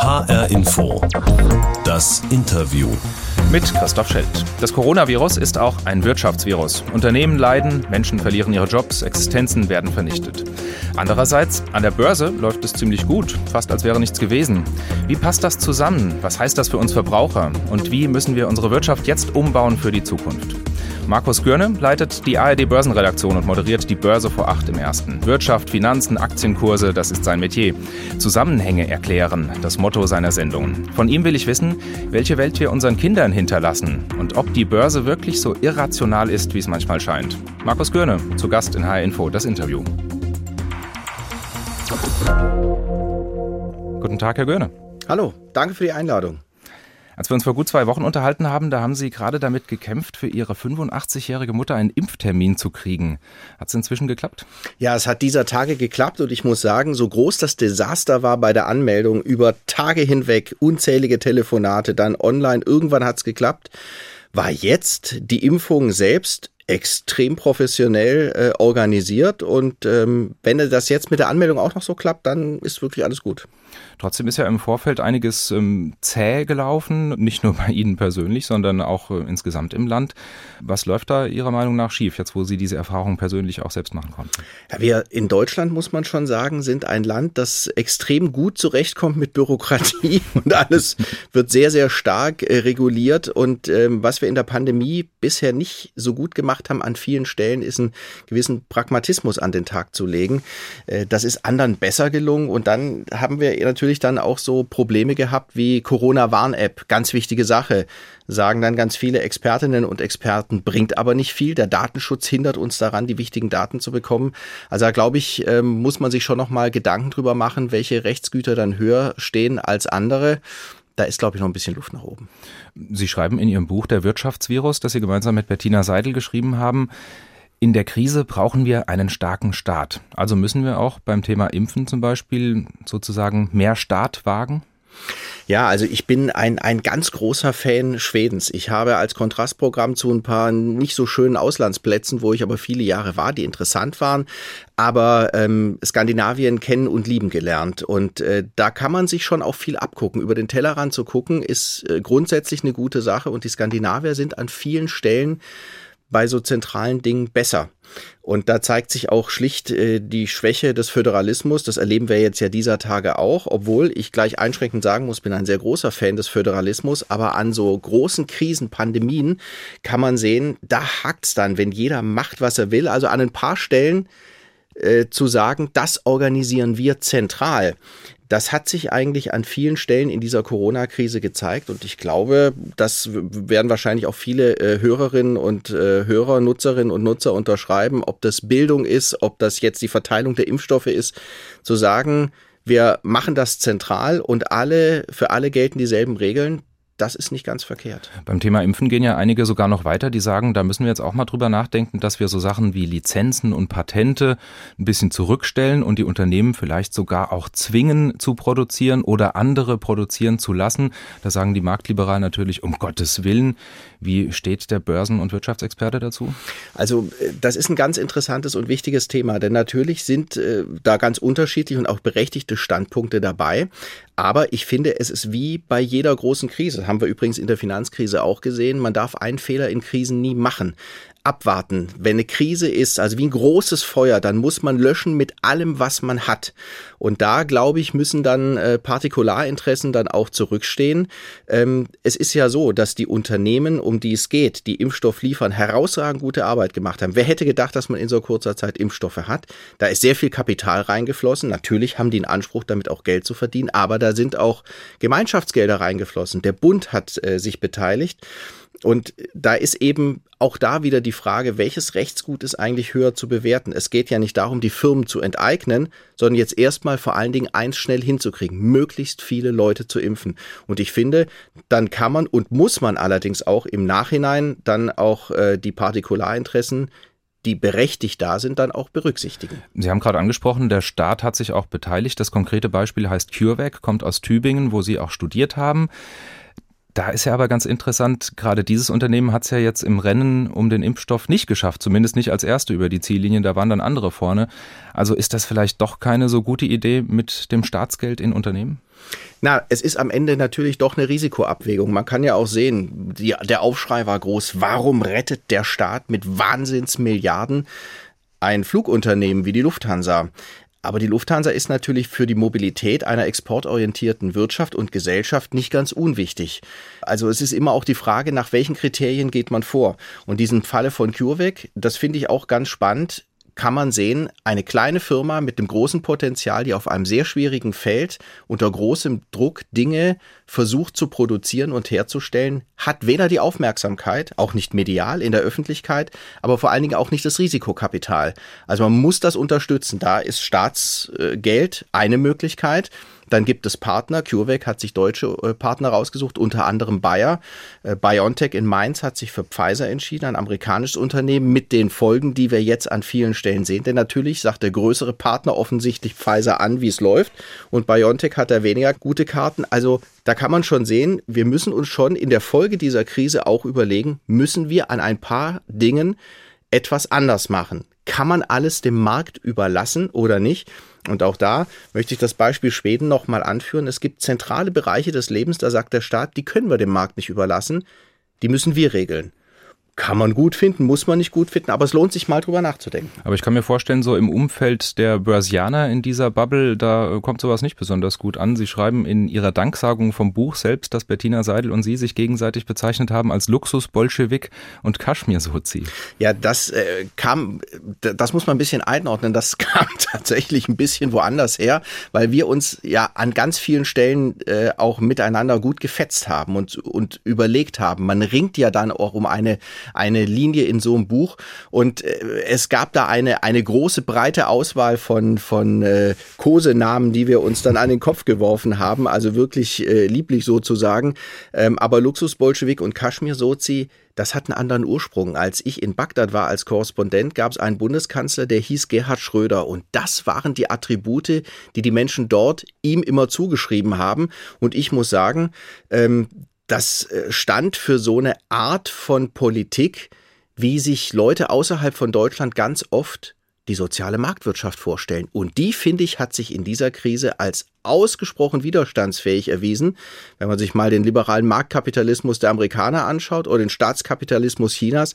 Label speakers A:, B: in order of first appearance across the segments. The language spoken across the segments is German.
A: HR Info. Das Interview.
B: Mit Christoph Schelt. Das Coronavirus ist auch ein Wirtschaftsvirus. Unternehmen leiden, Menschen verlieren ihre Jobs, Existenzen werden vernichtet. Andererseits, an der Börse läuft es ziemlich gut, fast als wäre nichts gewesen. Wie passt das zusammen? Was heißt das für uns Verbraucher? Und wie müssen wir unsere Wirtschaft jetzt umbauen für die Zukunft? Markus Görne leitet die ARD Börsenredaktion und moderiert die Börse vor acht im ersten. Wirtschaft, Finanzen, Aktienkurse, das ist sein Metier. Zusammenhänge erklären, das Motto seiner Sendung. Von ihm will ich wissen, welche Welt wir unseren Kindern hinterlassen und ob die Börse wirklich so irrational ist, wie es manchmal scheint. Markus Görne, zu Gast in HR Info, das Interview. Guten Tag, Herr Görne.
C: Hallo, danke für die Einladung.
B: Als wir uns vor gut zwei Wochen unterhalten haben, da haben Sie gerade damit gekämpft, für Ihre 85-jährige Mutter einen Impftermin zu kriegen. Hat es inzwischen geklappt?
C: Ja, es hat dieser Tage geklappt und ich muss sagen, so groß das Desaster war bei der Anmeldung, über Tage hinweg unzählige Telefonate, dann online, irgendwann hat es geklappt, war jetzt die Impfung selbst extrem professionell äh, organisiert und ähm, wenn das jetzt mit der Anmeldung auch noch so klappt, dann ist wirklich alles gut.
B: Trotzdem ist ja im Vorfeld einiges ähm, zäh gelaufen, nicht nur bei Ihnen persönlich, sondern auch äh, insgesamt im Land. Was läuft da Ihrer Meinung nach schief, jetzt wo Sie diese Erfahrung persönlich auch selbst machen konnten?
C: Ja, wir in Deutschland, muss man schon sagen, sind ein Land, das extrem gut zurechtkommt mit Bürokratie und alles wird sehr, sehr stark äh, reguliert. Und ähm, was wir in der Pandemie bisher nicht so gut gemacht haben an vielen Stellen, ist einen gewissen Pragmatismus an den Tag zu legen. Äh, das ist anderen besser gelungen und dann haben wir natürlich dann auch so Probleme gehabt wie Corona-Warn-App. Ganz wichtige Sache. Sagen dann ganz viele Expertinnen und Experten, bringt aber nicht viel. Der Datenschutz hindert uns daran, die wichtigen Daten zu bekommen. Also da glaube ich, ähm, muss man sich schon nochmal Gedanken drüber machen, welche Rechtsgüter dann höher stehen als andere da ist, glaube ich, noch ein bisschen Luft nach oben.
B: Sie schreiben in Ihrem Buch Der Wirtschaftsvirus, das Sie gemeinsam mit Bettina Seidel geschrieben haben, in der Krise brauchen wir einen starken Staat. Also müssen wir auch beim Thema Impfen zum Beispiel sozusagen mehr Staat wagen?
C: Ja, also ich bin ein, ein ganz großer Fan Schwedens. Ich habe als Kontrastprogramm zu ein paar nicht so schönen Auslandsplätzen, wo ich aber viele Jahre war, die interessant waren, aber ähm, Skandinavien kennen und lieben gelernt. Und äh, da kann man sich schon auch viel abgucken. Über den Tellerrand zu gucken, ist äh, grundsätzlich eine gute Sache. Und die Skandinavier sind an vielen Stellen bei so zentralen Dingen besser. Und da zeigt sich auch schlicht äh, die Schwäche des Föderalismus. Das erleben wir jetzt ja dieser Tage auch, obwohl ich gleich einschränkend sagen muss, bin ein sehr großer Fan des Föderalismus. Aber an so großen Krisen, Pandemien kann man sehen, da hakt's dann, wenn jeder macht, was er will. Also an ein paar Stellen äh, zu sagen, das organisieren wir zentral. Das hat sich eigentlich an vielen Stellen in dieser Corona-Krise gezeigt und ich glaube, das werden wahrscheinlich auch viele äh, Hörerinnen und äh, Hörer, Nutzerinnen und Nutzer unterschreiben, ob das Bildung ist, ob das jetzt die Verteilung der Impfstoffe ist, zu sagen, wir machen das zentral und alle, für alle gelten dieselben Regeln das ist nicht ganz verkehrt.
B: Beim Thema Impfen gehen ja einige sogar noch weiter, die sagen, da müssen wir jetzt auch mal drüber nachdenken, dass wir so Sachen wie Lizenzen und Patente ein bisschen zurückstellen und die Unternehmen vielleicht sogar auch zwingen zu produzieren oder andere produzieren zu lassen. Da sagen die Marktliberalen natürlich, um Gottes Willen, wie steht der Börsen- und Wirtschaftsexperte dazu?
C: Also äh, das ist ein ganz interessantes und wichtiges Thema, denn natürlich sind äh, da ganz unterschiedliche und auch berechtigte Standpunkte dabei. Aber ich finde, es ist wie bei jeder großen Krise. Das haben wir übrigens in der Finanzkrise auch gesehen. Man darf einen Fehler in Krisen nie machen abwarten. Wenn eine Krise ist, also wie ein großes Feuer, dann muss man löschen mit allem, was man hat. Und da, glaube ich, müssen dann äh, Partikularinteressen dann auch zurückstehen. Ähm, es ist ja so, dass die Unternehmen, um die es geht, die Impfstoff liefern, herausragend gute Arbeit gemacht haben. Wer hätte gedacht, dass man in so kurzer Zeit Impfstoffe hat? Da ist sehr viel Kapital reingeflossen. Natürlich haben die einen Anspruch, damit auch Geld zu verdienen, aber da sind auch Gemeinschaftsgelder reingeflossen. Der Bund hat äh, sich beteiligt. Und da ist eben auch da wieder die Frage, welches Rechtsgut ist eigentlich höher zu bewerten? Es geht ja nicht darum, die Firmen zu enteignen, sondern jetzt erstmal vor allen Dingen eins schnell hinzukriegen, möglichst viele Leute zu impfen. Und ich finde, dann kann man und muss man allerdings auch im Nachhinein dann auch äh, die Partikularinteressen die berechtigt da sind, dann auch berücksichtigen.
B: Sie haben gerade angesprochen, der Staat hat sich auch beteiligt. Das konkrete Beispiel heißt CureVac, kommt aus Tübingen, wo Sie auch studiert haben. Da ist ja aber ganz interessant, gerade dieses Unternehmen hat es ja jetzt im Rennen um den Impfstoff nicht geschafft, zumindest nicht als erste über die Ziellinie, da waren dann andere vorne. Also ist das vielleicht doch keine so gute Idee mit dem Staatsgeld in Unternehmen?
C: Na, es ist am Ende natürlich doch eine Risikoabwägung. Man kann ja auch sehen, die, der Aufschrei war groß. Warum rettet der Staat mit Wahnsinnsmilliarden ein Flugunternehmen wie die Lufthansa? Aber die Lufthansa ist natürlich für die Mobilität einer exportorientierten Wirtschaft und Gesellschaft nicht ganz unwichtig. Also es ist immer auch die Frage, nach welchen Kriterien geht man vor. Und diesen Falle von CureVac, das finde ich auch ganz spannend kann man sehen, eine kleine Firma mit dem großen Potenzial, die auf einem sehr schwierigen Feld unter großem Druck Dinge versucht zu produzieren und herzustellen, hat weder die Aufmerksamkeit, auch nicht medial in der Öffentlichkeit, aber vor allen Dingen auch nicht das Risikokapital. Also man muss das unterstützen. Da ist Staatsgeld eine Möglichkeit. Dann gibt es Partner. CureVac hat sich deutsche äh, Partner rausgesucht, unter anderem Bayer. Äh, BioNTech in Mainz hat sich für Pfizer entschieden, ein amerikanisches Unternehmen mit den Folgen, die wir jetzt an vielen Stellen sehen. Denn natürlich sagt der größere Partner offensichtlich Pfizer an, wie es läuft. Und BioNTech hat da weniger gute Karten. Also da kann man schon sehen, wir müssen uns schon in der Folge dieser Krise auch überlegen, müssen wir an ein paar Dingen etwas anders machen? Kann man alles dem Markt überlassen oder nicht? Und auch da möchte ich das Beispiel Schweden nochmal anführen. Es gibt zentrale Bereiche des Lebens, da sagt der Staat, die können wir dem Markt nicht überlassen, die müssen wir regeln. Kann man gut finden, muss man nicht gut finden, aber es lohnt sich mal drüber nachzudenken.
B: Aber ich kann mir vorstellen, so im Umfeld der Börsianer in dieser Bubble, da kommt sowas nicht besonders gut an. Sie schreiben in ihrer Danksagung vom Buch selbst, dass Bettina Seidel und Sie sich gegenseitig bezeichnet haben als Luxus-Bolschewik und Kaschmir-Sozi.
C: Ja, das äh, kam, das muss man ein bisschen einordnen, das kam tatsächlich ein bisschen woanders her, weil wir uns ja an ganz vielen Stellen äh, auch miteinander gut gefetzt haben und, und überlegt haben. Man ringt ja dann auch um eine eine Linie in so einem Buch. Und äh, es gab da eine, eine große, breite Auswahl von, von äh, Kosenamen, die wir uns dann an den Kopf geworfen haben. Also wirklich äh, lieblich sozusagen. Ähm, aber Luxus-Bolschewik und Kaschmir-Sozi, das hat einen anderen Ursprung. Als ich in Bagdad war als Korrespondent, gab es einen Bundeskanzler, der hieß Gerhard Schröder. Und das waren die Attribute, die die Menschen dort ihm immer zugeschrieben haben. Und ich muss sagen, ähm, das äh, stand für so eine Art von Politik, wie sich Leute außerhalb von Deutschland ganz oft die soziale Marktwirtschaft vorstellen. Und die, finde ich, hat sich in dieser Krise als ausgesprochen widerstandsfähig erwiesen. Wenn man sich mal den liberalen Marktkapitalismus der Amerikaner anschaut oder den Staatskapitalismus Chinas.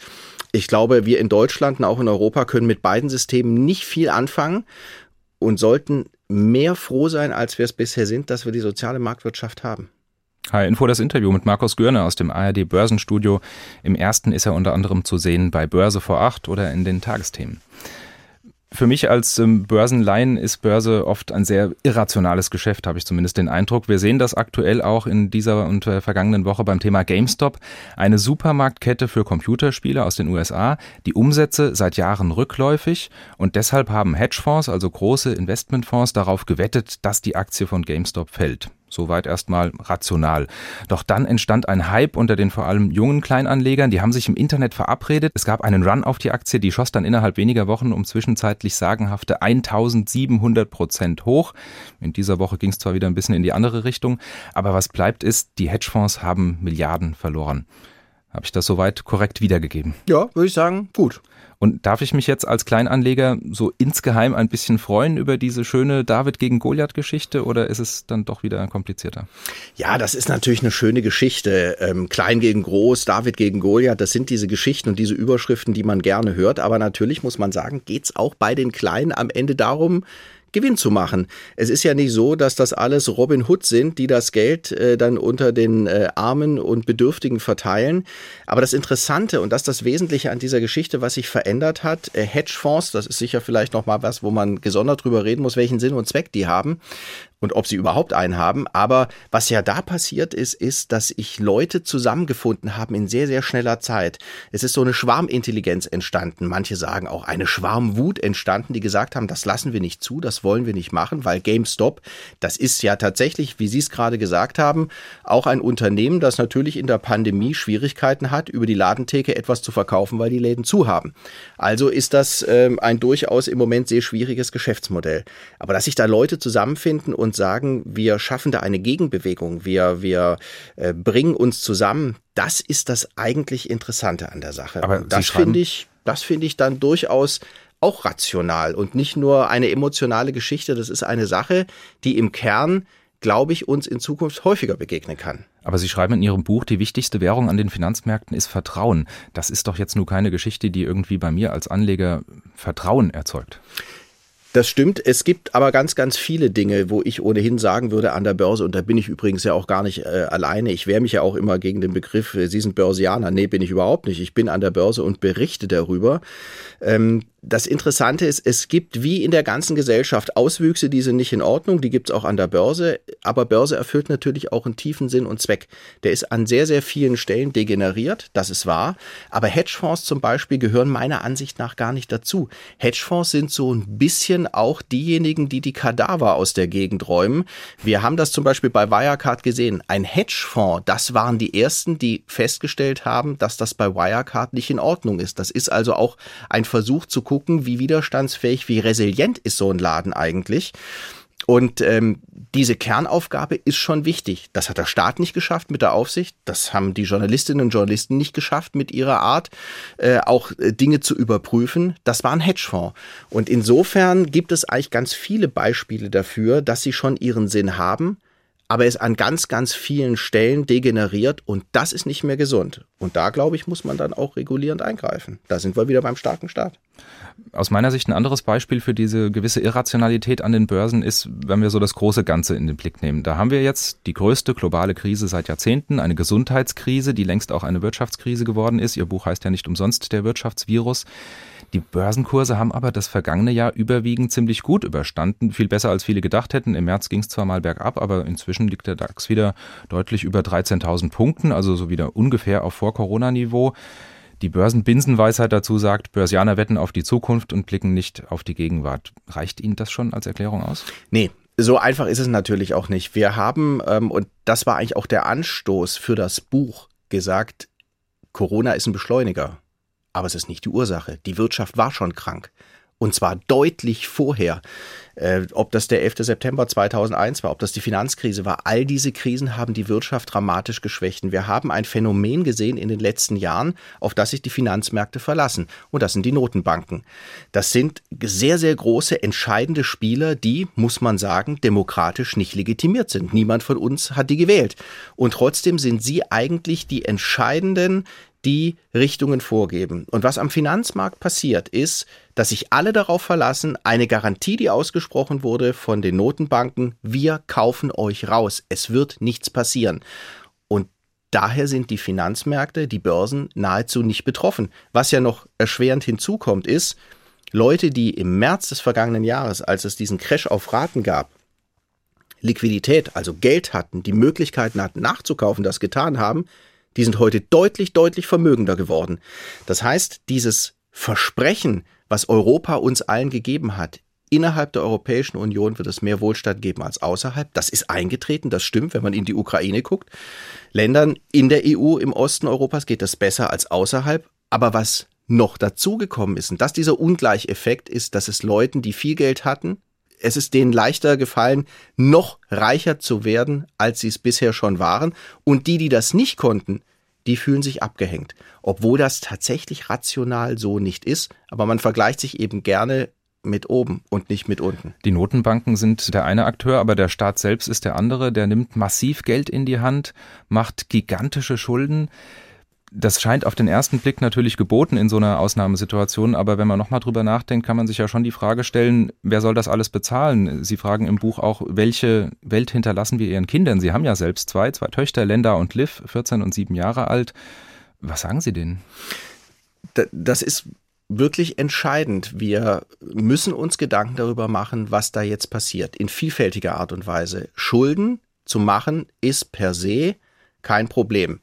C: Ich glaube, wir in Deutschland und auch in Europa können mit beiden Systemen nicht viel anfangen und sollten mehr froh sein, als wir es bisher sind, dass wir die soziale Marktwirtschaft haben.
B: Hi, Info das Interview mit Markus Görner aus dem ARD Börsenstudio. Im ersten ist er unter anderem zu sehen bei Börse vor acht oder in den Tagesthemen. Für mich als ähm, Börsenlaien ist Börse oft ein sehr irrationales Geschäft, habe ich zumindest den Eindruck. Wir sehen das aktuell auch in dieser und der vergangenen Woche beim Thema GameStop, eine Supermarktkette für Computerspiele aus den USA, die Umsätze seit Jahren rückläufig und deshalb haben Hedgefonds, also große Investmentfonds, darauf gewettet, dass die Aktie von GameStop fällt. Soweit erstmal rational. Doch dann entstand ein Hype unter den vor allem jungen Kleinanlegern. Die haben sich im Internet verabredet. Es gab einen Run auf die Aktie, die schoss dann innerhalb weniger Wochen um zwischenzeitlich sagenhafte 1700 Prozent hoch. In dieser Woche ging es zwar wieder ein bisschen in die andere Richtung, aber was bleibt ist, die Hedgefonds haben Milliarden verloren. Habe ich das soweit korrekt wiedergegeben?
C: Ja, würde ich sagen, gut.
B: Und darf ich mich jetzt als Kleinanleger so insgeheim ein bisschen freuen über diese schöne David gegen Goliath-Geschichte oder ist es dann doch wieder komplizierter?
C: Ja, das ist natürlich eine schöne Geschichte. Ähm, Klein gegen Groß, David gegen Goliath, das sind diese Geschichten und diese Überschriften, die man gerne hört. Aber natürlich muss man sagen, geht's auch bei den Kleinen am Ende darum, Gewinn zu machen. Es ist ja nicht so, dass das alles Robin Hood sind, die das Geld äh, dann unter den äh, Armen und Bedürftigen verteilen. Aber das Interessante und das ist das Wesentliche an dieser Geschichte, was sich verändert hat, äh, Hedgefonds, das ist sicher vielleicht noch mal was, wo man gesondert drüber reden muss, welchen Sinn und Zweck die haben und ob sie überhaupt einen haben. Aber was ja da passiert ist, ist, dass ich Leute zusammengefunden haben in sehr, sehr schneller Zeit. Es ist so eine Schwarmintelligenz entstanden. Manche sagen auch eine Schwarmwut entstanden, die gesagt haben, das lassen wir nicht zu, das wollen wir nicht machen, weil GameStop, das ist ja tatsächlich, wie Sie es gerade gesagt haben, auch ein Unternehmen, das natürlich in der Pandemie Schwierigkeiten hat, über die Ladentheke etwas zu verkaufen, weil die Läden zu haben. Also ist das ähm, ein durchaus im Moment sehr schwieriges Geschäftsmodell. Aber dass sich da Leute zusammenfinden und und sagen, wir schaffen da eine Gegenbewegung, wir, wir äh, bringen uns zusammen, das ist das eigentlich Interessante an der Sache.
B: Aber
C: und das finde ich, das finde ich dann durchaus auch rational und nicht nur eine emotionale Geschichte. Das ist eine Sache, die im Kern, glaube ich, uns in Zukunft häufiger begegnen kann.
B: Aber Sie schreiben in Ihrem Buch, die wichtigste Währung an den Finanzmärkten ist Vertrauen. Das ist doch jetzt nur keine Geschichte, die irgendwie bei mir als Anleger Vertrauen erzeugt.
C: Das stimmt. Es gibt aber ganz, ganz viele Dinge, wo ich ohnehin sagen würde an der Börse, und da bin ich übrigens ja auch gar nicht äh, alleine. Ich wehre mich ja auch immer gegen den Begriff, äh, Sie sind Börsianer. Nee, bin ich überhaupt nicht. Ich bin an der Börse und berichte darüber. Ähm, das Interessante ist, es gibt wie in der ganzen Gesellschaft Auswüchse, die sind nicht in Ordnung, die gibt es auch an der Börse, aber Börse erfüllt natürlich auch einen tiefen Sinn und Zweck. Der ist an sehr, sehr vielen Stellen degeneriert, das ist wahr, aber Hedgefonds zum Beispiel gehören meiner Ansicht nach gar nicht dazu. Hedgefonds sind so ein bisschen auch diejenigen, die die Kadaver aus der Gegend räumen. Wir haben das zum Beispiel bei Wirecard gesehen. Ein Hedgefonds, das waren die ersten, die festgestellt haben, dass das bei Wirecard nicht in Ordnung ist. Das ist also auch ein Versuch zu gucken, wie widerstandsfähig, wie resilient ist so ein Laden eigentlich. Und ähm, diese Kernaufgabe ist schon wichtig. Das hat der Staat nicht geschafft mit der Aufsicht. Das haben die Journalistinnen und Journalisten nicht geschafft mit ihrer Art, äh, auch äh, Dinge zu überprüfen. Das war ein Hedgefonds. Und insofern gibt es eigentlich ganz viele Beispiele dafür, dass sie schon ihren Sinn haben aber es an ganz, ganz vielen Stellen degeneriert und das ist nicht mehr gesund. Und da, glaube ich, muss man dann auch regulierend eingreifen. Da sind wir wieder beim starken Staat.
B: Aus meiner Sicht ein anderes Beispiel für diese gewisse Irrationalität an den Börsen ist, wenn wir so das große Ganze in den Blick nehmen. Da haben wir jetzt die größte globale Krise seit Jahrzehnten, eine Gesundheitskrise, die längst auch eine Wirtschaftskrise geworden ist. Ihr Buch heißt ja nicht umsonst der Wirtschaftsvirus. Die Börsenkurse haben aber das vergangene Jahr überwiegend ziemlich gut überstanden, viel besser als viele gedacht hätten. Im März ging es zwar mal bergab, aber inzwischen liegt der DAX wieder deutlich über 13.000 Punkten, also so wieder ungefähr auf Vor-Corona-Niveau. Die Börsenbinsenweisheit dazu sagt, Börsianer wetten auf die Zukunft und blicken nicht auf die Gegenwart. Reicht Ihnen das schon als Erklärung aus?
C: Nee, so einfach ist es natürlich auch nicht. Wir haben, ähm, und das war eigentlich auch der Anstoß für das Buch, gesagt, Corona ist ein Beschleuniger. Aber es ist nicht die Ursache. Die Wirtschaft war schon krank. Und zwar deutlich vorher. Äh, ob das der 11. September 2001 war, ob das die Finanzkrise war. All diese Krisen haben die Wirtschaft dramatisch geschwächt. Wir haben ein Phänomen gesehen in den letzten Jahren, auf das sich die Finanzmärkte verlassen. Und das sind die Notenbanken. Das sind sehr, sehr große, entscheidende Spieler, die, muss man sagen, demokratisch nicht legitimiert sind. Niemand von uns hat die gewählt. Und trotzdem sind sie eigentlich die entscheidenden die Richtungen vorgeben. Und was am Finanzmarkt passiert, ist, dass sich alle darauf verlassen, eine Garantie, die ausgesprochen wurde von den Notenbanken, wir kaufen euch raus, es wird nichts passieren. Und daher sind die Finanzmärkte, die Börsen nahezu nicht betroffen. Was ja noch erschwerend hinzukommt, ist, Leute, die im März des vergangenen Jahres, als es diesen Crash auf Raten gab, Liquidität, also Geld hatten, die Möglichkeiten hatten, nachzukaufen, das getan haben, die sind heute deutlich, deutlich vermögender geworden. Das heißt, dieses Versprechen, was Europa uns allen gegeben hat, innerhalb der Europäischen Union wird es mehr Wohlstand geben als außerhalb. Das ist eingetreten, das stimmt, wenn man in die Ukraine guckt. Ländern in der EU im Osten Europas geht das besser als außerhalb. Aber was noch dazugekommen ist, und das dieser Ungleicheffekt ist, dass es Leuten, die viel Geld hatten, es ist denen leichter gefallen, noch reicher zu werden, als sie es bisher schon waren. Und die, die das nicht konnten, die fühlen sich abgehängt. Obwohl das tatsächlich rational so nicht ist, aber man vergleicht sich eben gerne mit oben und nicht mit unten.
B: Die Notenbanken sind der eine Akteur, aber der Staat selbst ist der andere. Der nimmt massiv Geld in die Hand, macht gigantische Schulden das scheint auf den ersten Blick natürlich geboten in so einer Ausnahmesituation, aber wenn man nochmal drüber nachdenkt, kann man sich ja schon die Frage stellen, wer soll das alles bezahlen? Sie fragen im Buch auch, welche Welt hinterlassen wir ihren Kindern? Sie haben ja selbst zwei, zwei Töchter, Lenda und Liv, 14 und 7 Jahre alt. Was sagen Sie denen?
C: Das ist wirklich entscheidend. Wir müssen uns Gedanken darüber machen, was da jetzt passiert, in vielfältiger Art und Weise. Schulden zu machen ist per se kein Problem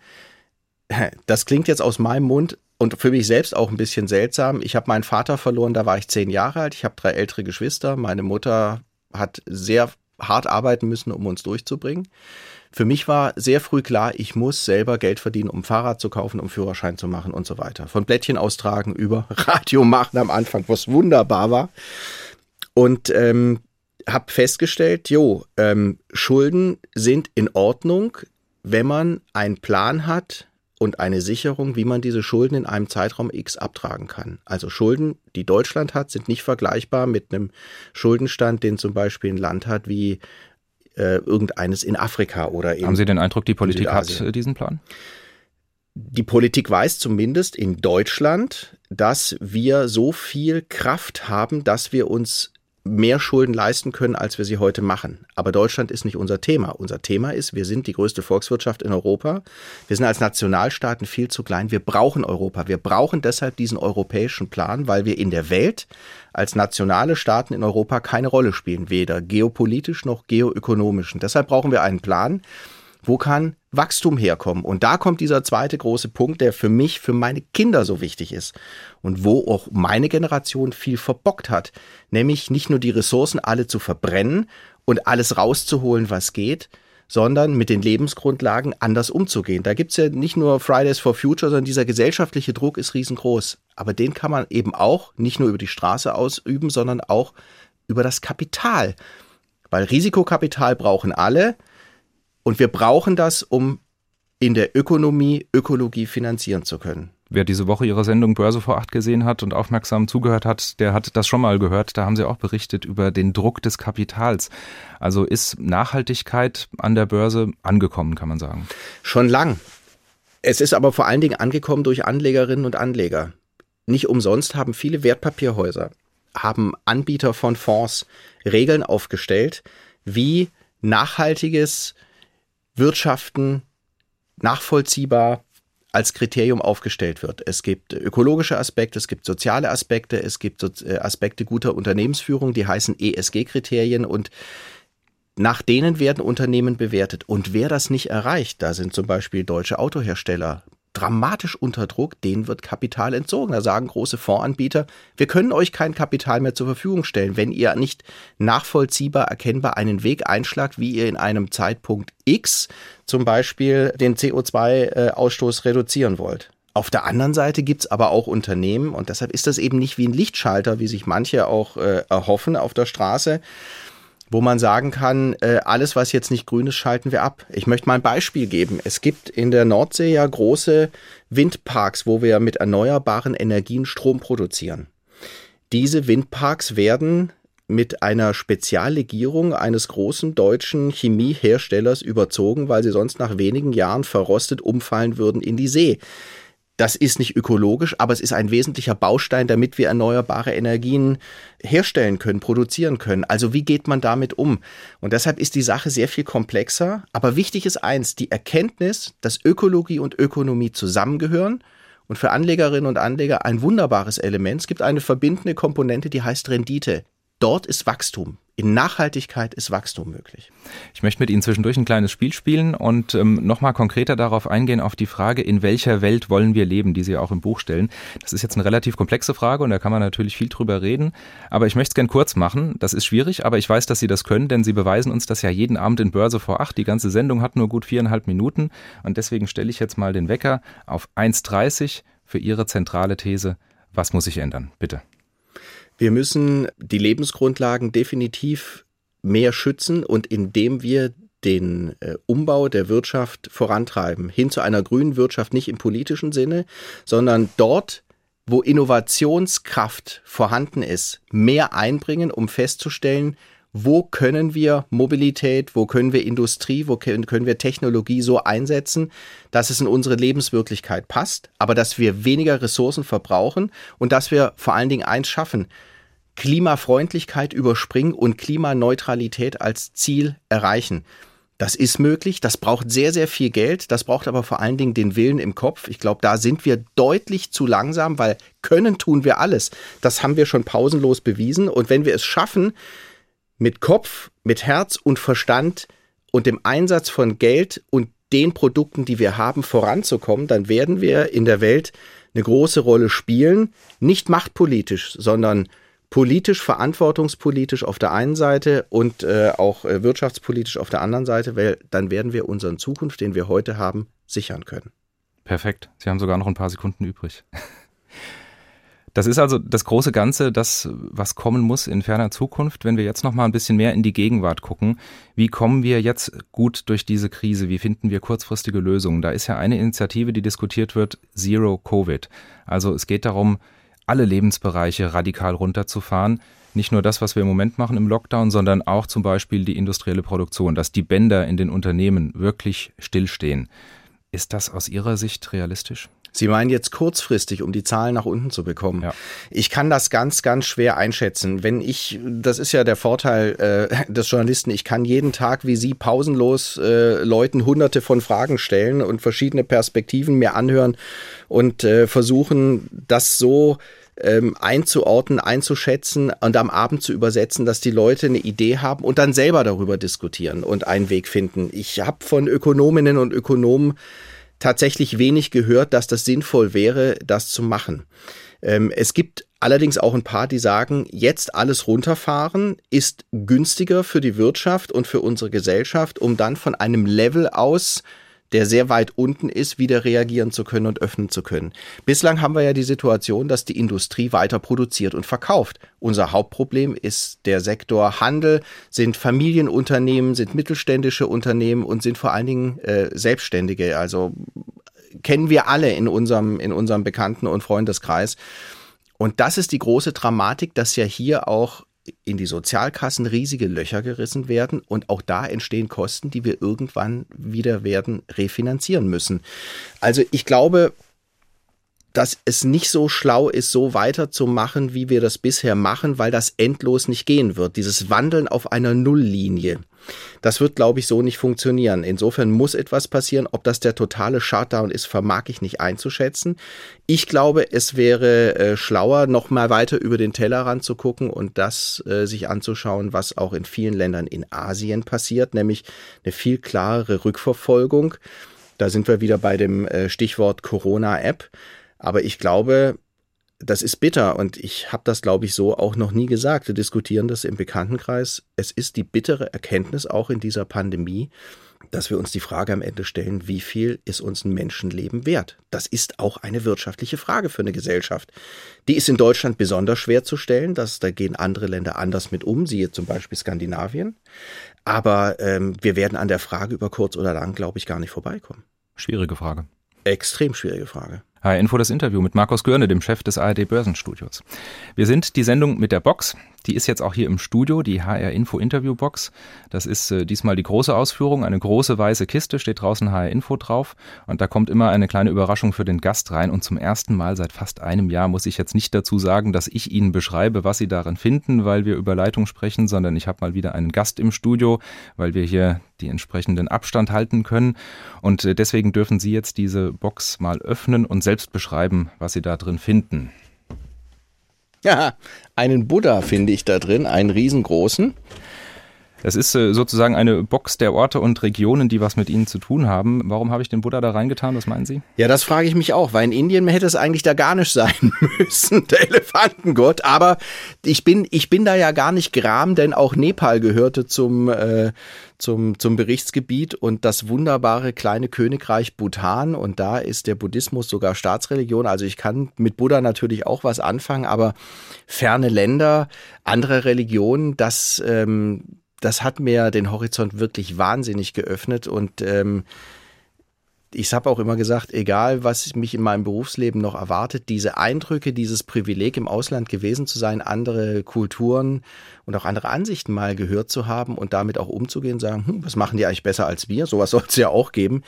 C: das klingt jetzt aus meinem Mund und für mich selbst auch ein bisschen seltsam. Ich habe meinen Vater verloren, da war ich zehn Jahre alt. Ich habe drei ältere Geschwister. Meine Mutter hat sehr hart arbeiten müssen, um uns durchzubringen. Für mich war sehr früh klar, ich muss selber Geld verdienen, um Fahrrad zu kaufen, um Führerschein zu machen und so weiter. Von Blättchen austragen über Radio machen am Anfang, was wunderbar war. Und ähm, habe festgestellt, jo, ähm, Schulden sind in Ordnung, wenn man einen Plan hat und eine Sicherung, wie man diese Schulden in einem Zeitraum X abtragen kann. Also Schulden, die Deutschland hat, sind nicht vergleichbar mit einem Schuldenstand, den zum Beispiel ein Land hat wie äh, irgendeines in Afrika oder in
B: Haben Sie den Eindruck, die Politik hat äh, diesen Plan?
C: Die Politik weiß zumindest in Deutschland, dass wir so viel Kraft haben, dass wir uns mehr Schulden leisten können, als wir sie heute machen. Aber Deutschland ist nicht unser Thema. Unser Thema ist, wir sind die größte Volkswirtschaft in Europa. Wir sind als Nationalstaaten viel zu klein. Wir brauchen Europa. Wir brauchen deshalb diesen europäischen Plan, weil wir in der Welt als nationale Staaten in Europa keine Rolle spielen, weder geopolitisch noch geoökonomisch. Und deshalb brauchen wir einen Plan, wo kann Wachstum herkommen? Und da kommt dieser zweite große Punkt, der für mich, für meine Kinder so wichtig ist und wo auch meine Generation viel verbockt hat, nämlich nicht nur die Ressourcen alle zu verbrennen und alles rauszuholen, was geht, sondern mit den Lebensgrundlagen anders umzugehen. Da gibt's ja nicht nur Fridays for Future, sondern dieser gesellschaftliche Druck ist riesengroß. Aber den kann man eben auch nicht nur über die Straße ausüben, sondern auch über das Kapital. Weil Risikokapital brauchen alle, und wir brauchen das, um in der Ökonomie Ökologie finanzieren zu können.
B: Wer diese Woche Ihre Sendung Börse vor acht gesehen hat und aufmerksam zugehört hat, der hat das schon mal gehört. Da haben Sie auch berichtet über den Druck des Kapitals. Also ist Nachhaltigkeit an der Börse angekommen, kann man sagen?
C: Schon lang. Es ist aber vor allen Dingen angekommen durch Anlegerinnen und Anleger. Nicht umsonst haben viele Wertpapierhäuser, haben Anbieter von Fonds Regeln aufgestellt, wie nachhaltiges Wirtschaften nachvollziehbar als Kriterium aufgestellt wird. Es gibt ökologische Aspekte, es gibt soziale Aspekte, es gibt äh, Aspekte guter Unternehmensführung, die heißen ESG-Kriterien und nach denen werden Unternehmen bewertet. Und wer das nicht erreicht, da sind zum Beispiel deutsche Autohersteller dramatisch unter Druck, denen wird Kapital entzogen. Da sagen große Fondsanbieter, wir können euch kein Kapital mehr zur Verfügung stellen, wenn ihr nicht nachvollziehbar erkennbar einen Weg einschlagt, wie ihr in einem Zeitpunkt X zum Beispiel den CO2-Ausstoß reduzieren wollt. Auf der anderen Seite gibt's aber auch Unternehmen, und deshalb ist das eben nicht wie ein Lichtschalter, wie sich manche auch äh, erhoffen auf der Straße, wo man sagen kann, äh, alles, was jetzt nicht grün ist, schalten wir ab. Ich möchte mal ein Beispiel geben. Es gibt in der Nordsee ja große Windparks, wo wir mit erneuerbaren Energien Strom produzieren. Diese Windparks werden mit einer Speziallegierung eines großen deutschen Chemieherstellers überzogen, weil sie sonst nach wenigen Jahren verrostet umfallen würden in die See. Das ist nicht ökologisch, aber es ist ein wesentlicher Baustein, damit wir erneuerbare Energien herstellen können, produzieren können. Also wie geht man damit um? Und deshalb ist die Sache sehr viel komplexer. Aber wichtig ist eins, die Erkenntnis, dass Ökologie und Ökonomie zusammengehören und für Anlegerinnen und Anleger ein wunderbares Element. Es gibt eine verbindende Komponente, die heißt Rendite. Dort ist Wachstum. In Nachhaltigkeit ist Wachstum möglich.
B: Ich möchte mit Ihnen zwischendurch ein kleines Spiel spielen und ähm, nochmal konkreter darauf eingehen, auf die Frage, in welcher Welt wollen wir leben, die Sie auch im Buch stellen. Das ist jetzt eine relativ komplexe Frage und da kann man natürlich viel drüber reden. Aber ich möchte es gern kurz machen. Das ist schwierig, aber ich weiß, dass Sie das können, denn Sie beweisen uns das ja jeden Abend in Börse vor acht. Die ganze Sendung hat nur gut viereinhalb Minuten und deswegen stelle ich jetzt mal den Wecker auf 1.30 für Ihre zentrale These. Was muss sich ändern? Bitte.
C: Wir müssen die Lebensgrundlagen definitiv mehr schützen und indem wir den äh, Umbau der Wirtschaft vorantreiben, hin zu einer grünen Wirtschaft, nicht im politischen Sinne, sondern dort, wo Innovationskraft vorhanden ist, mehr einbringen, um festzustellen, wo können wir Mobilität, wo können wir Industrie, wo können wir Technologie so einsetzen, dass es in unsere Lebenswirklichkeit passt, aber dass wir weniger Ressourcen verbrauchen und dass wir vor allen Dingen eins schaffen, Klimafreundlichkeit überspringen und Klimaneutralität als Ziel erreichen. Das ist möglich, das braucht sehr, sehr viel Geld, das braucht aber vor allen Dingen den Willen im Kopf. Ich glaube, da sind wir deutlich zu langsam, weil können tun wir alles. Das haben wir schon pausenlos bewiesen. Und wenn wir es schaffen, mit Kopf, mit Herz und Verstand und dem Einsatz von Geld und den Produkten, die wir haben, voranzukommen, dann werden wir in der Welt eine große Rolle spielen. Nicht machtpolitisch, sondern politisch, verantwortungspolitisch auf der einen Seite und äh, auch äh, wirtschaftspolitisch auf der anderen Seite, weil dann werden wir unseren Zukunft, den wir heute haben, sichern können.
B: Perfekt. Sie haben sogar noch ein paar Sekunden übrig. Das ist also das große Ganze, das, was kommen muss in ferner Zukunft. Wenn wir jetzt noch mal ein bisschen mehr in die Gegenwart gucken, wie kommen wir jetzt gut durch diese Krise? Wie finden wir kurzfristige Lösungen? Da ist ja eine Initiative, die diskutiert wird, Zero Covid. Also es geht darum, alle Lebensbereiche radikal runterzufahren. Nicht nur das, was wir im Moment machen im Lockdown, sondern auch zum Beispiel die industrielle Produktion, dass die Bänder in den Unternehmen wirklich stillstehen. Ist das aus Ihrer Sicht realistisch?
C: Sie meinen jetzt kurzfristig, um die Zahlen nach unten zu bekommen. Ja. Ich kann das ganz, ganz schwer einschätzen. Wenn ich, das ist ja der Vorteil äh, des Journalisten, ich kann jeden Tag wie Sie pausenlos äh, Leuten hunderte von Fragen stellen und verschiedene Perspektiven mir anhören und äh, versuchen, das so ähm, einzuordnen, einzuschätzen und am Abend zu übersetzen, dass die Leute eine Idee haben und dann selber darüber diskutieren und einen Weg finden. Ich habe von Ökonominnen und Ökonomen tatsächlich wenig gehört, dass das sinnvoll wäre, das zu machen. Ähm, es gibt allerdings auch ein paar, die sagen, jetzt alles runterfahren ist günstiger für die Wirtschaft und für unsere Gesellschaft, um dann von einem Level aus der sehr weit unten ist, wieder reagieren zu können und öffnen zu können. Bislang haben wir ja die Situation, dass die Industrie weiter produziert und verkauft. Unser Hauptproblem ist der Sektor Handel, sind Familienunternehmen, sind mittelständische Unternehmen und sind vor allen Dingen äh, Selbstständige. Also kennen wir alle in unserem, in unserem Bekannten- und Freundeskreis. Und das ist die große Dramatik, dass ja hier auch in die Sozialkassen riesige Löcher gerissen werden und auch da entstehen Kosten, die wir irgendwann wieder werden refinanzieren müssen. Also ich glaube, dass es nicht so schlau ist, so weiterzumachen, wie wir das bisher machen, weil das endlos nicht gehen wird. Dieses Wandeln auf einer Nulllinie. Das wird, glaube ich, so nicht funktionieren. Insofern muss etwas passieren. Ob das der totale Shutdown ist, vermag ich nicht einzuschätzen. Ich glaube, es wäre äh, schlauer, noch mal weiter über den Tellerrand zu gucken und das äh, sich anzuschauen, was auch in vielen Ländern in Asien passiert, nämlich eine viel klarere Rückverfolgung. Da sind wir wieder bei dem äh, Stichwort Corona-App. Aber ich glaube, das ist bitter und ich habe das, glaube ich, so auch noch nie gesagt. Wir diskutieren das im Bekanntenkreis. Es ist die bittere Erkenntnis auch in dieser Pandemie, dass wir uns die Frage am Ende stellen, wie viel ist uns ein Menschenleben wert? Das ist auch eine wirtschaftliche Frage für eine Gesellschaft. Die ist in Deutschland besonders schwer zu stellen. Das, da gehen andere Länder anders mit um, siehe zum Beispiel Skandinavien. Aber ähm, wir werden an der Frage über kurz oder lang, glaube ich, gar nicht vorbeikommen.
B: Schwierige Frage.
C: Extrem schwierige Frage.
B: HR Info das Interview mit Markus Görne, dem Chef des ARD Börsenstudios. Wir sind die Sendung mit der Box. Die ist jetzt auch hier im Studio, die HR Info Interview Box. Das ist äh, diesmal die große Ausführung. Eine große weiße Kiste steht draußen HR Info drauf. Und da kommt immer eine kleine Überraschung für den Gast rein. Und zum ersten Mal seit fast einem Jahr muss ich jetzt nicht dazu sagen, dass ich Ihnen beschreibe, was Sie darin finden, weil wir über Leitung sprechen, sondern ich habe mal wieder einen Gast im Studio, weil wir hier die entsprechenden Abstand halten können. Und äh, deswegen dürfen Sie jetzt diese Box mal öffnen und selbst beschreiben, was Sie da drin finden.
C: Ja, einen Buddha finde ich da drin, einen riesengroßen.
B: Das ist äh, sozusagen eine Box der Orte und Regionen, die was mit Ihnen zu tun haben. Warum habe ich den Buddha da reingetan? Was meinen Sie?
C: Ja, das frage ich mich auch, weil in Indien hätte es eigentlich der Garnisch sein müssen, der Elefantengott. Aber ich bin, ich bin da ja gar nicht gram, denn auch Nepal gehörte zum, äh, zum, zum Berichtsgebiet und das wunderbare kleine Königreich Bhutan. Und da ist der Buddhismus sogar Staatsreligion. Also ich kann mit Buddha natürlich auch was anfangen, aber ferne Länder, andere Religionen, das, ähm, das hat mir den Horizont wirklich wahnsinnig geöffnet und ähm, ich habe auch immer gesagt, egal was mich in meinem Berufsleben noch erwartet, diese Eindrücke, dieses Privileg im Ausland gewesen zu sein, andere Kulturen und auch andere Ansichten mal gehört zu haben und damit auch umzugehen, sagen, hm, was machen die eigentlich besser als wir? Sowas soll es ja auch geben.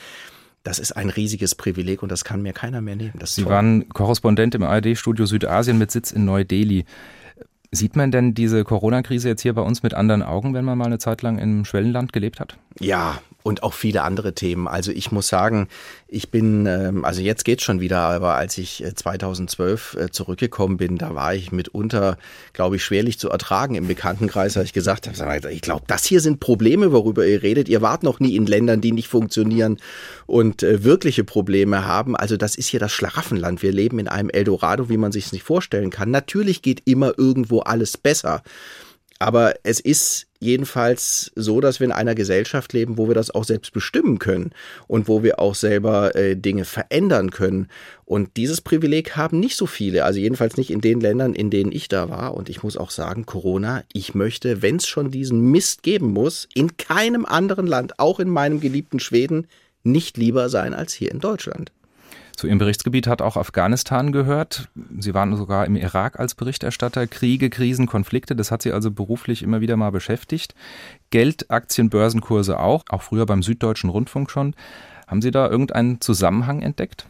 C: Das ist ein riesiges Privileg und das kann mir keiner mehr nehmen.
B: Sie toll. waren Korrespondent im ARD-Studio Südasien mit Sitz in Neu-Delhi. Sieht man denn diese Corona-Krise jetzt hier bei uns mit anderen Augen, wenn man mal eine Zeit lang im Schwellenland gelebt hat?
C: Ja, und auch viele andere Themen. Also ich muss sagen, ich bin, ähm, also jetzt geht's schon wieder, aber als ich 2012 äh, äh, zurückgekommen bin, da war ich mitunter, glaube ich, schwerlich zu ertragen im Bekanntenkreis, als ich gesagt habe, ich glaube, das hier sind Probleme, worüber ihr redet. Ihr wart noch nie in Ländern, die nicht funktionieren und äh, wirkliche Probleme haben. Also das ist hier das Schlaraffenland. Wir leben in einem Eldorado, wie man sich es nicht vorstellen kann. Natürlich geht immer irgendwo alles besser. Aber es ist jedenfalls so, dass wir in einer Gesellschaft leben, wo wir das auch selbst bestimmen können und wo wir auch selber äh, Dinge verändern können. Und dieses Privileg haben nicht so viele, also jedenfalls nicht in den Ländern, in denen ich da war. Und ich muss auch sagen, Corona, ich möchte, wenn es schon diesen Mist geben muss, in keinem anderen Land, auch in meinem geliebten Schweden, nicht lieber sein als hier in Deutschland.
B: Zu Ihrem Berichtsgebiet hat auch Afghanistan gehört. Sie waren sogar im Irak als Berichterstatter. Kriege, Krisen, Konflikte, das hat Sie also beruflich immer wieder mal beschäftigt. Geld, Aktien, Börsenkurse auch, auch früher beim Süddeutschen Rundfunk schon. Haben Sie da irgendeinen Zusammenhang entdeckt?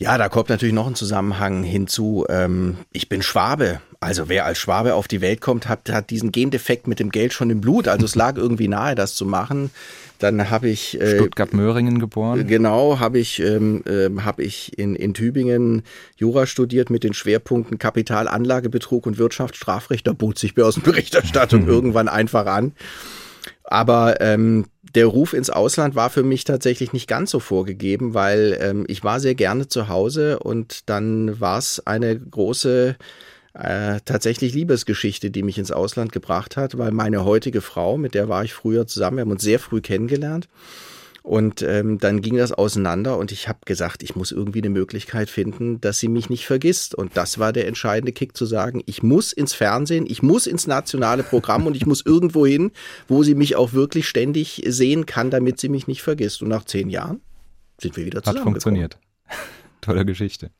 C: Ja, da kommt natürlich noch ein Zusammenhang hinzu. Ähm, ich bin Schwabe. Also wer als Schwabe auf die Welt kommt, hat, hat diesen Gendefekt mit dem Geld schon im Blut. Also es lag irgendwie nahe, das zu machen. Dann habe ich
B: äh, Stuttgart-Möhringen geboren.
C: Genau, habe ich ähm, äh, habe ich in, in Tübingen Jura studiert mit den Schwerpunkten Kapitalanlagebetrug und Wirtschaftsstrafrecht. Da bot sich Börsenberichterstattung mhm. irgendwann einfach an. Aber ähm, der Ruf ins Ausland war für mich tatsächlich nicht ganz so vorgegeben, weil ähm, ich war sehr gerne zu Hause und dann war es eine große äh, tatsächlich Liebesgeschichte, die mich ins Ausland gebracht hat, weil meine heutige Frau, mit der war ich früher zusammen, wir haben uns sehr früh kennengelernt und ähm, dann ging das auseinander und ich habe gesagt, ich muss irgendwie eine Möglichkeit finden, dass sie mich nicht vergisst. Und das war der entscheidende Kick zu sagen, ich muss ins Fernsehen, ich muss ins nationale Programm und ich muss irgendwo hin, wo sie mich auch wirklich ständig sehen kann, damit sie mich nicht vergisst. Und nach zehn Jahren sind wir wieder zusammen.
B: Hat funktioniert. Tolle Geschichte.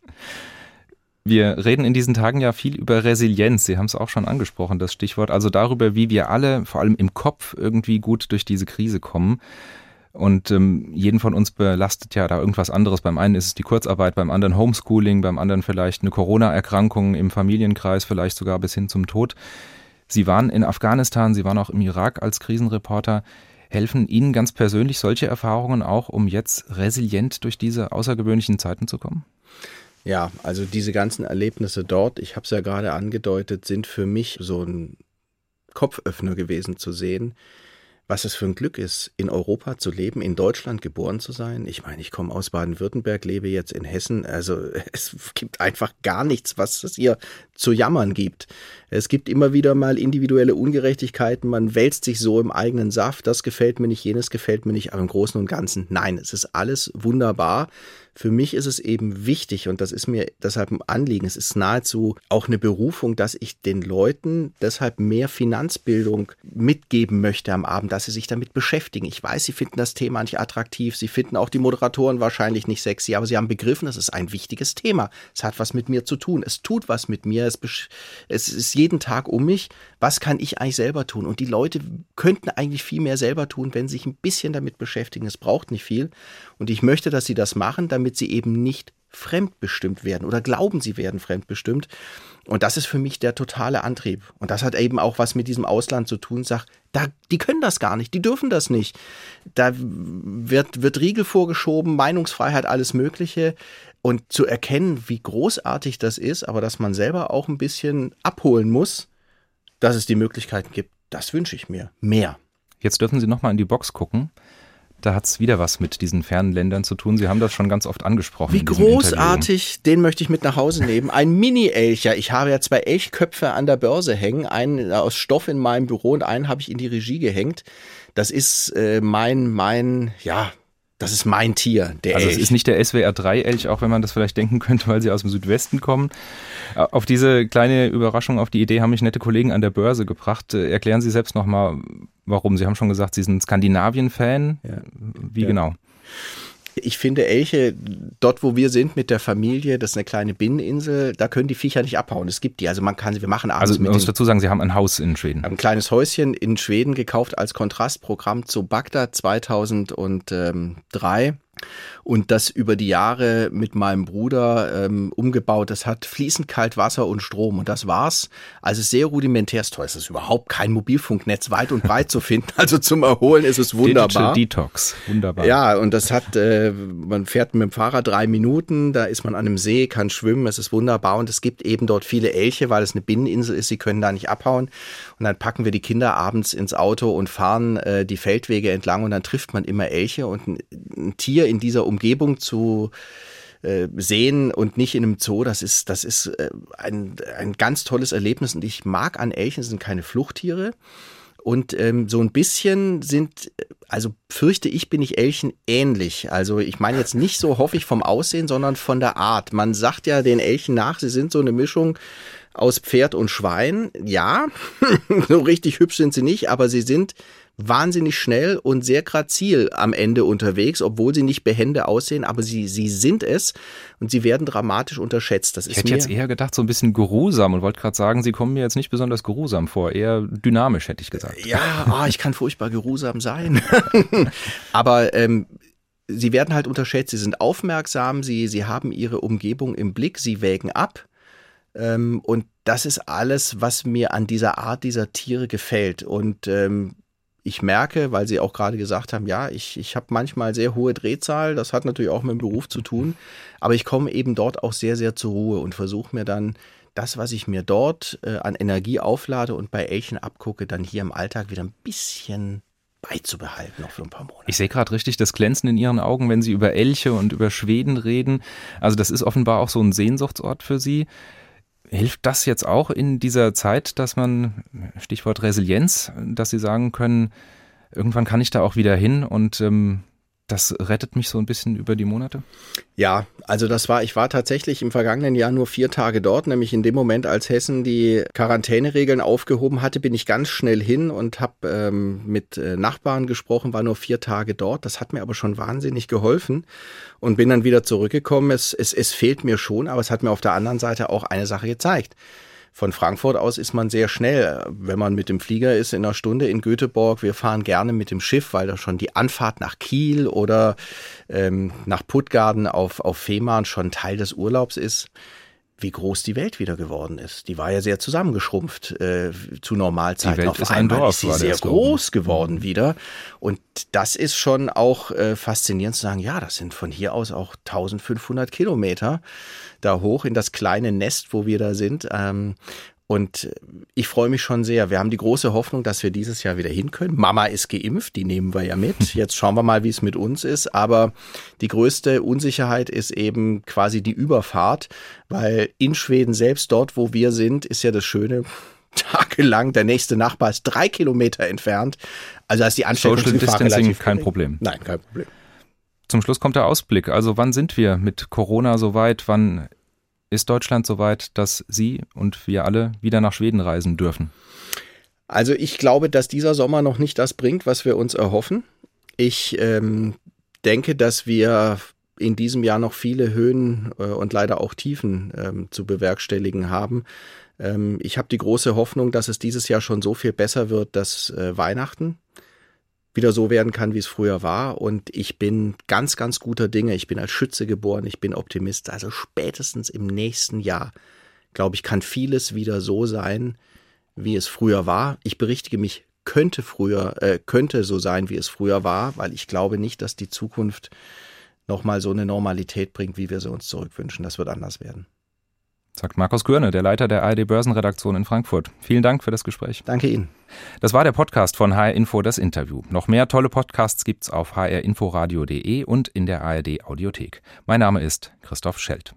B: Wir reden in diesen Tagen ja viel über Resilienz. Sie haben es auch schon angesprochen, das Stichwort. Also darüber, wie wir alle, vor allem im Kopf, irgendwie gut durch diese Krise kommen. Und ähm, jeden von uns belastet ja da irgendwas anderes. Beim einen ist es die Kurzarbeit, beim anderen Homeschooling, beim anderen vielleicht eine Corona-Erkrankung im Familienkreis, vielleicht sogar bis hin zum Tod. Sie waren in Afghanistan, Sie waren auch im Irak als Krisenreporter. Helfen Ihnen ganz persönlich solche Erfahrungen auch, um jetzt resilient durch diese außergewöhnlichen Zeiten zu kommen?
C: Ja, also diese ganzen Erlebnisse dort, ich habe es ja gerade angedeutet, sind für mich so ein Kopföffner gewesen zu sehen, was es für ein Glück ist, in Europa zu leben, in Deutschland geboren zu sein. Ich meine, ich komme aus Baden-Württemberg, lebe jetzt in Hessen. Also es gibt einfach gar nichts, was es hier zu jammern gibt. Es gibt immer wieder mal individuelle Ungerechtigkeiten. Man wälzt sich so im eigenen Saft. Das gefällt mir nicht, jenes gefällt mir nicht. Aber im Großen und Ganzen, nein, es ist alles wunderbar. Für mich ist es eben wichtig und das ist mir deshalb ein Anliegen. Es ist nahezu auch eine Berufung, dass ich den Leuten deshalb mehr Finanzbildung mitgeben möchte am Abend, dass sie sich damit beschäftigen. Ich weiß, sie finden das Thema nicht attraktiv. Sie finden auch die Moderatoren wahrscheinlich nicht sexy, aber sie haben begriffen, es ist ein wichtiges Thema. Es hat was mit mir zu tun. Es tut was mit mir. Es, es ist jeden Tag um mich. Was kann ich eigentlich selber tun? Und die Leute könnten eigentlich viel mehr selber tun, wenn sie sich ein bisschen damit beschäftigen. Es braucht nicht viel. Und ich möchte, dass sie das machen, damit sie eben nicht fremdbestimmt werden oder glauben, sie werden fremdbestimmt. Und das ist für mich der totale Antrieb. Und das hat eben auch was mit diesem Ausland zu tun. Sag, da, die können das gar nicht, die dürfen das nicht. Da wird, wird Riegel vorgeschoben, Meinungsfreiheit, alles Mögliche. Und zu erkennen, wie großartig das ist, aber dass man selber auch ein bisschen abholen muss, dass es die Möglichkeiten gibt, das wünsche ich mir. Mehr.
B: Jetzt dürfen Sie nochmal in die Box gucken da hat es wieder was mit diesen fernen Ländern zu tun. Sie haben das schon ganz oft angesprochen.
C: Wie großartig, den möchte ich mit nach Hause nehmen. Ein Mini-Elcher. Ich habe ja zwei Elchköpfe an der Börse hängen, einen aus Stoff in meinem Büro und einen habe ich in die Regie gehängt. Das ist äh, mein, mein, ja, das ist mein Tier,
B: der also Elch. es ist nicht der SWR3-Elch, auch wenn man das vielleicht denken könnte, weil sie aus dem Südwesten kommen. Äh, auf diese kleine Überraschung, auf die Idee haben mich nette Kollegen an der Börse gebracht. Äh, erklären Sie selbst nochmal, warum. Sie haben schon gesagt, Sie sind Skandinavien-Fan. Ja. Wie ja. genau?
C: Ich finde Elche, dort wo wir sind mit der Familie, das ist eine kleine Binneninsel, da können die Viecher nicht abhauen. Es gibt die, also man kann sie, wir machen
B: abends Also man muss dazu sagen, Sie haben ein Haus in Schweden.
C: Ein kleines Häuschen in Schweden gekauft als Kontrastprogramm zu Bagdad 2003 und das über die Jahre mit meinem Bruder ähm, umgebaut. Das hat fließend kalt Wasser und Strom und das war's. Also sehr rudimentär. Ist toll. Es ist überhaupt kein Mobilfunknetz weit und breit zu finden. Also zum Erholen ist es wunderbar.
B: Digital Detox, wunderbar.
C: Ja, und das hat, äh, man fährt mit dem Fahrrad drei Minuten, da ist man an einem See, kann schwimmen, es ist wunderbar und es gibt eben dort viele Elche, weil es eine Binneninsel ist. Sie können da nicht abhauen. Und dann packen wir die Kinder abends ins Auto und fahren äh, die Feldwege entlang und dann trifft man immer Elche und ein, ein Tier in dieser Umgebung zu äh, sehen und nicht in einem Zoo, das ist, das ist äh, ein, ein ganz tolles Erlebnis und ich mag an Elchen, sind keine Fluchttiere Und ähm, so ein bisschen sind, also fürchte ich, bin ich Elchen ähnlich. Also ich meine jetzt nicht so hoffe ich vom Aussehen, sondern von der Art. Man sagt ja den Elchen nach, sie sind so eine Mischung aus Pferd und Schwein. Ja, so richtig hübsch sind sie nicht, aber sie sind wahnsinnig schnell und sehr grazil am Ende unterwegs, obwohl sie nicht behende aussehen, aber sie, sie sind es und sie werden dramatisch unterschätzt. Das
B: ich hätte jetzt eher gedacht, so ein bisschen geruhsam und wollte gerade sagen, sie kommen mir jetzt nicht besonders geruhsam vor, eher dynamisch hätte ich gesagt.
C: Ja, oh, ich kann furchtbar geruhsam sein. aber ähm, sie werden halt unterschätzt, sie sind aufmerksam, sie, sie haben ihre Umgebung im Blick, sie wägen ab. Ähm, und das ist alles, was mir an dieser Art dieser Tiere gefällt. Und ähm, ich merke, weil Sie auch gerade gesagt haben, ja, ich, ich habe manchmal sehr hohe Drehzahl, das hat natürlich auch mit dem Beruf zu tun, aber ich komme eben dort auch sehr, sehr zur Ruhe und versuche mir dann das, was ich mir dort äh, an Energie auflade und bei Elchen abgucke, dann hier im Alltag wieder ein bisschen beizubehalten, noch für ein paar Monate.
B: Ich sehe gerade richtig das Glänzen in Ihren Augen, wenn Sie über Elche und über Schweden reden. Also das ist offenbar auch so ein Sehnsuchtsort für Sie. Hilft das jetzt auch in dieser Zeit, dass man, Stichwort Resilienz, dass Sie sagen können, irgendwann kann ich da auch wieder hin und ähm, das rettet mich so ein bisschen über die Monate?
C: Ja, also das war, ich war tatsächlich im vergangenen Jahr nur vier Tage dort, nämlich in dem Moment, als Hessen die Quarantäneregeln aufgehoben hatte, bin ich ganz schnell hin und habe ähm, mit äh, Nachbarn gesprochen, war nur vier Tage dort. Das hat mir aber schon wahnsinnig geholfen und bin dann wieder zurückgekommen. Es, es, es fehlt mir schon, aber es hat mir auf der anderen Seite auch eine Sache gezeigt. Von Frankfurt aus ist man sehr schnell, wenn man mit dem Flieger ist, in einer Stunde in Göteborg. Wir fahren gerne mit dem Schiff, weil da schon die Anfahrt nach Kiel oder ähm, nach Puttgarden auf, auf Fehmarn schon Teil des Urlaubs ist wie groß die Welt wieder geworden ist. Die war ja sehr zusammengeschrumpft äh, zu Normalzeiten.
B: Die Welt Auf ist einmal ein Dorf,
C: ist sie sehr groß geworden mhm. wieder. Und das ist schon auch äh, faszinierend zu sagen, ja, das sind von hier aus auch 1500 Kilometer da hoch in das kleine Nest, wo wir da sind. Ähm, und ich freue mich schon sehr. Wir haben die große Hoffnung, dass wir dieses Jahr wieder hin können. Mama ist geimpft, die nehmen wir ja mit. Jetzt schauen wir mal, wie es mit uns ist. Aber die größte Unsicherheit ist eben quasi die Überfahrt, weil in Schweden selbst dort, wo wir sind, ist ja das Schöne, tagelang. Der nächste Nachbar ist drei Kilometer entfernt. Also ist die Ansteckungsgefahr relativ
B: kein Problem.
C: Nein, kein Problem.
B: Zum Schluss kommt der Ausblick. Also wann sind wir mit Corona soweit? Wann ist Deutschland soweit, dass Sie und wir alle wieder nach Schweden reisen dürfen?
C: Also ich glaube, dass dieser Sommer noch nicht das bringt, was wir uns erhoffen. Ich ähm, denke, dass wir in diesem Jahr noch viele Höhen äh, und leider auch Tiefen ähm, zu bewerkstelligen haben. Ähm, ich habe die große Hoffnung, dass es dieses Jahr schon so viel besser wird, dass äh, Weihnachten wieder so werden kann, wie es früher war. Und ich bin ganz, ganz guter Dinge. Ich bin als Schütze geboren. Ich bin Optimist. Also spätestens im nächsten Jahr, glaube ich, kann vieles wieder so sein, wie es früher war. Ich berichtige mich, könnte früher, äh, könnte so sein, wie es früher war, weil ich glaube nicht, dass die Zukunft nochmal so eine Normalität bringt, wie wir sie uns zurückwünschen. Das wird anders werden
B: sagt Markus Görne, der Leiter der ARD Börsenredaktion in Frankfurt. Vielen Dank für das Gespräch.
C: Danke Ihnen.
B: Das war der Podcast von HR Info, das Interview. Noch mehr tolle Podcasts gibt's auf hrinforadio.de und in der ARD Audiothek. Mein Name ist Christoph Schelt.